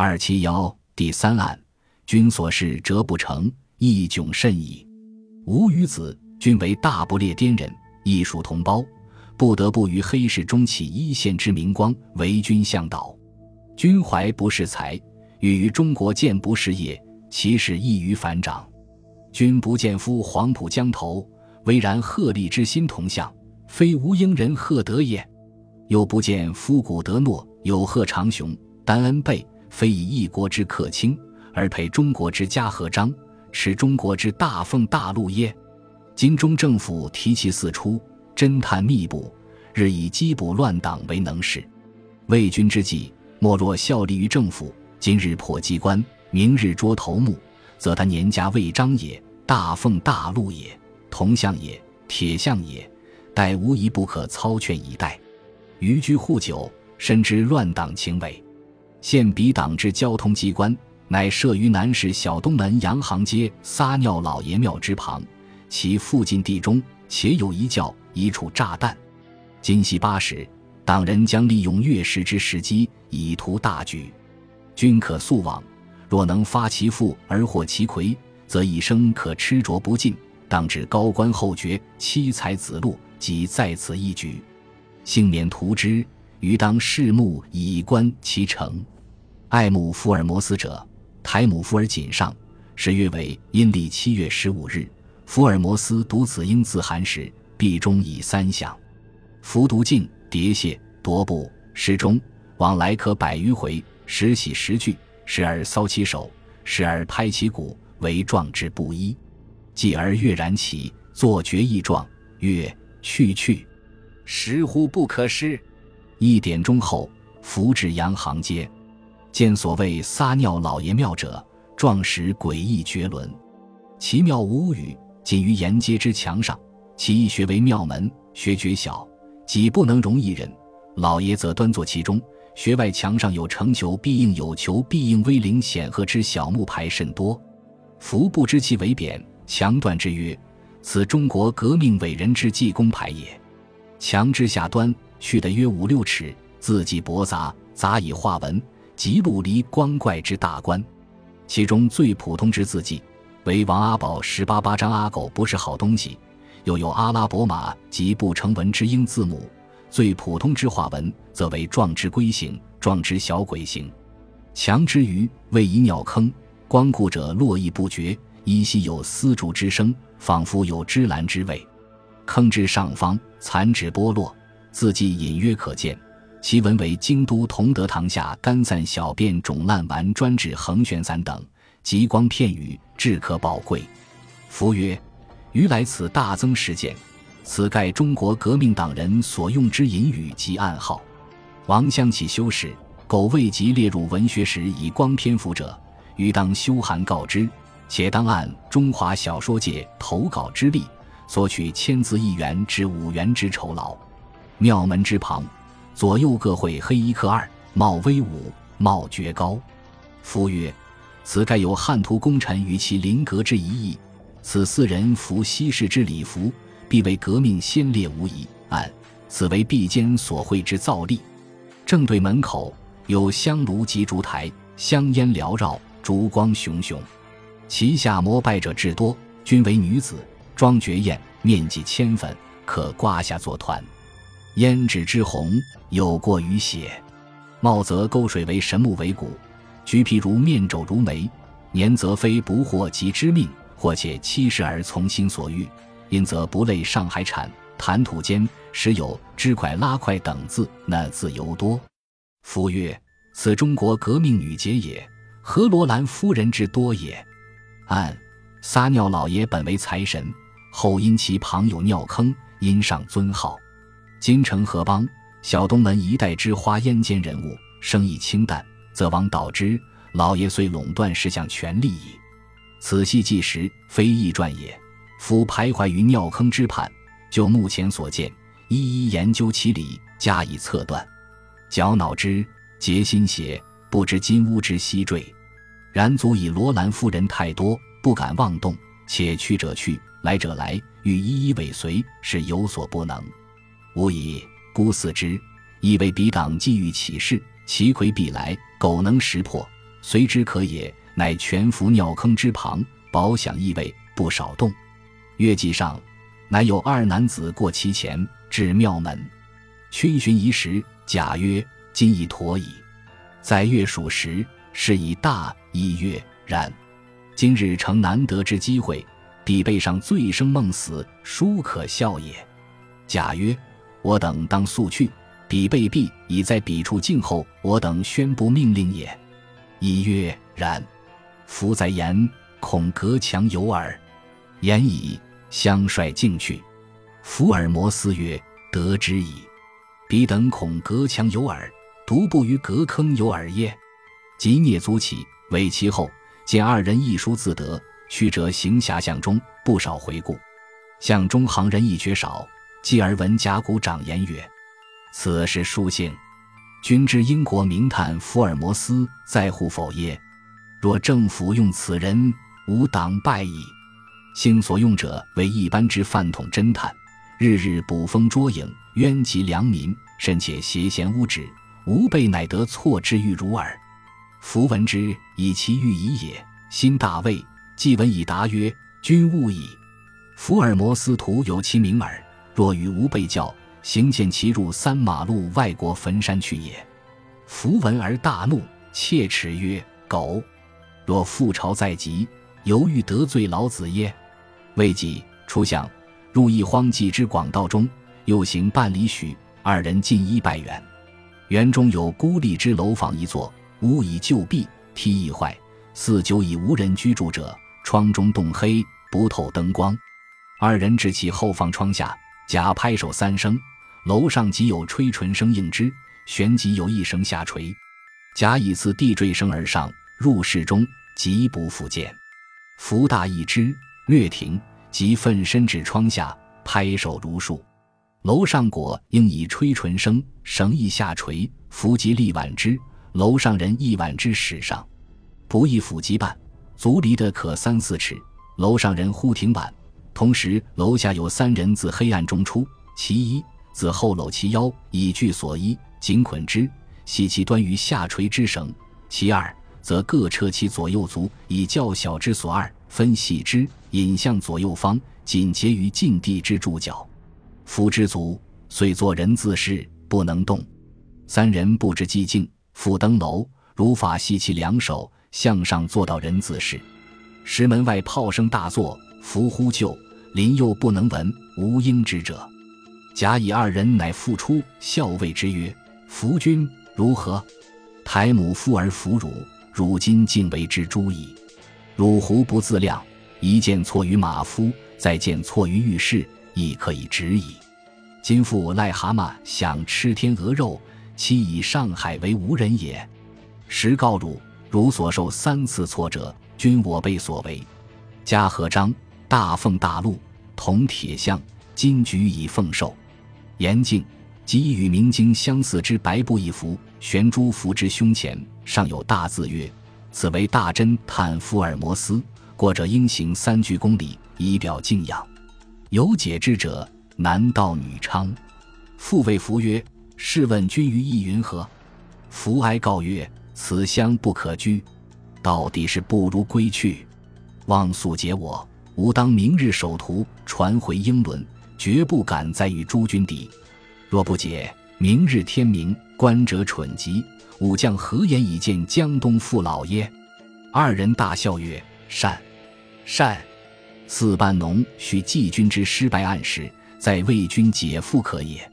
二七幺第三案，君所事折不成，亦窘甚矣。吾与子均为大不列颠人，亦属同胞，不得不于黑市中起一线之明光，为君向导。君怀不识才，欲于中国建不事业，其事易于反掌。君不见夫黄浦江头，巍然鹤立之心同向，非吾英人赫德也。又不见夫古德诺，有贺长雄、丹恩贝。非以一国之克卿，而配中国之家和章，持中国之大奉大禄耶？今中政府提其四出，侦探密布，日以缉捕乱党为能事。魏军之计，莫若效力于政府。今日破机关，明日捉头目，则他年家未章也，大奉大禄也，铜像也，铁像也，待无一不可操劝以待。余居护久，深知乱党情伪。现彼党之交通机关，乃设于南市小东门洋行街撒尿老爷庙之旁，其附近地中且有一窖，一处炸弹。今夕八时，党人将利用月食之时机，以图大举。君可速往，若能发其父而获其魁，则一生可吃着不尽。当至高官厚爵、妻财子禄，即在此一举，幸免图之。余当拭目以观其成。爱慕福尔摩斯者，台姆福尔锦上，是月为阴历七月十五日。福尔摩斯读子英字函时，壁中以三响。服毒镜、叠蟹、踱步、时钟，往来可百余回。时喜时惧，时而搔其手，时而拍其鼓，为壮志不一。继而跃然起，作决意状，曰：“去去，时乎不可失。”一点钟后，扶至洋行街，见所谓撒尿老爷庙者，壮实诡异绝伦。其庙无语，仅于沿街之墙上。其一穴为庙门，穴绝小，几不能容一人。老爷则端坐其中。穴外墙上有成求必应、有求必应、威灵显赫之小木牌甚多。福不知其为匾，墙断之曰：“此中国革命伟人之济公牌也。”墙之下端。去的约五六尺，字迹驳杂，杂以画文，极陆离光怪之大观。其中最普通之字迹，为王阿宝十八八张阿狗不是好东西，又有阿拉伯码及不成文之英字母。最普通之画文，则为壮之龟形，壮之小鬼形。强之余，为以鸟坑，光顾者络绎不绝，依稀有丝竹之声，仿佛有芝兰之味。坑之上方，残纸剥落。字迹隐约可见，其文为京都同德堂下肝散小便肿烂丸专治横旋散等，极光片语，至可宝贵。夫曰：余来此大增实践，此盖中国革命党人所用之隐语及暗号。王相启修士，苟未及列入文学史以光篇幅者，余当修函告知，且当按中华小说界投稿之例，索取千字一元至五元之酬劳。庙门之旁，左右各绘黑衣客二，貌威武，貌绝高。夫曰：“此盖有汉图功臣与其临阁之一意。此四人服西式之礼服，必为革命先烈无疑。按此为壁间所绘之造例。正对门口有香炉及烛台，香烟缭绕，烛光熊熊。其下膜拜者至多，均为女子，妆绝艳，面积千分，可挂下作团。”胭脂之红有过于血，貌则沟水为神木为骨，橘皮如面肘如眉，年则非不惑及之命，或且七十而从心所欲，因则不类上海产。谈吐间时有支块拉块等字，那字尤多。夫曰：此中国革命女杰也，何罗兰夫人之多也？按撒尿老爷本为财神，后因其旁有尿坑，因上尊号。金城河邦小东门一带之花烟间人物，生意清淡，则王导之。老爷虽垄断十项权利矣。此系纪实，非易传也。夫徘徊于尿坑之畔，就目前所见，一一研究其理，加以测断。绞脑之，结心邪，不知金屋之西坠。然足以罗兰夫人太多，不敢妄动，且去者去，来者来，欲一一尾随，是有所不能。吾以孤四之，以为彼党既欲起事，其魁必来。苟能识破，随之可也。”乃全伏尿坑之旁，饱享异味，不少动。月季上，乃有二男子过其前，至庙门，逡巡一时。甲曰：“今已妥矣。”在月属时，是以大一曰：“然。今日诚难得之机会，彼背上醉生梦死，殊可笑也。”甲曰：“我等当速去。彼被毙，已在彼处静候，我等宣布命令也。”一曰：“然。”夫在言，恐隔墙有耳。言已，相率径去。福尔摩斯曰：“得之矣。彼等恐隔墙有耳，独不于隔坑有耳耶？”即蹑足起，尾其后，见二人一书自得。去者行侠巷中，不少回顾。巷中行人亦绝少。继而闻甲骨长言曰：“此是书信。君知英国名探福尔摩斯在乎否耶？”若政府用此人，吾党败矣。幸所用者为一般之饭桶侦探，日日捕风捉影，冤及良民，甚且挟嫌污止，吾辈乃得错之欲如耳。夫闻之，以其欲已也，心大畏。既闻以答曰：“君勿矣。福尔摩斯徒有其名耳。若与吾辈教，行见其入三马路外国坟山去也。”符闻而大怒，切齿曰：“狗！”若覆巢在即，犹豫得罪老子耶？未几，初相入一荒寂之广道中，又行半里许，二人进一百元。园中有孤立之楼房一座，屋已旧壁，梯已坏，似久已无人居住者。窗中洞黑，不透灯光。二人至其后方窗下，甲拍手三声，楼上即有吹唇声应之，旋即有一声下垂，甲以次地坠声而上。入室中，即不复见。福大一之，略停，即奋身至窗下，拍手如数。楼上果应以吹唇声，绳亦下垂。福即立挽之，楼上人亦挽之使上，不亦抚及半，足离得可三四尺。楼上人忽停挽，同时楼下有三人自黑暗中出，其一自后搂其腰，以具所衣，紧捆之，系其端于下垂之绳；其二。则各撤其左右足，以较小之所二分系之，引向左右方，紧结于禁地之柱脚。夫之足遂作人自视，不能动。三人不知寂静，复登楼，如法系其两手，向上坐到人自视。石门外炮声大作，伏呼救，临又不能闻，无应之者。甲乙二人乃复出，校尉之曰：“夫君如何？”台母夫而弗汝。如今竟为之诛矣！汝胡不自量？一见错于马夫，再见错于御士，亦可以止矣。今复癞蛤蟆想吃天鹅肉，岂以上海为无人也？实告汝，汝所受三次挫折，均我辈所为。嘉禾章、大凤大鹿、铜铁象、金菊以奉寿。严敬即与明经相似之白布一幅，悬诸符之胸前。上有大字曰：“此为大侦探福尔摩斯。过者应行三鞠躬礼，以表敬仰。有解之者，男盗女娼。”复谓福曰：“试问君于意云何？”福哀告曰：“此乡不可居，到底是不如归去。望速解我，吾当明日守图传回英伦，绝不敢再与诸君敌。若不解，明日天明，观者蠢极。”武将何言以见江东父老耶？二人大笑曰：“善，善。四班农许季军之失败暗示，在魏军解腹可也。”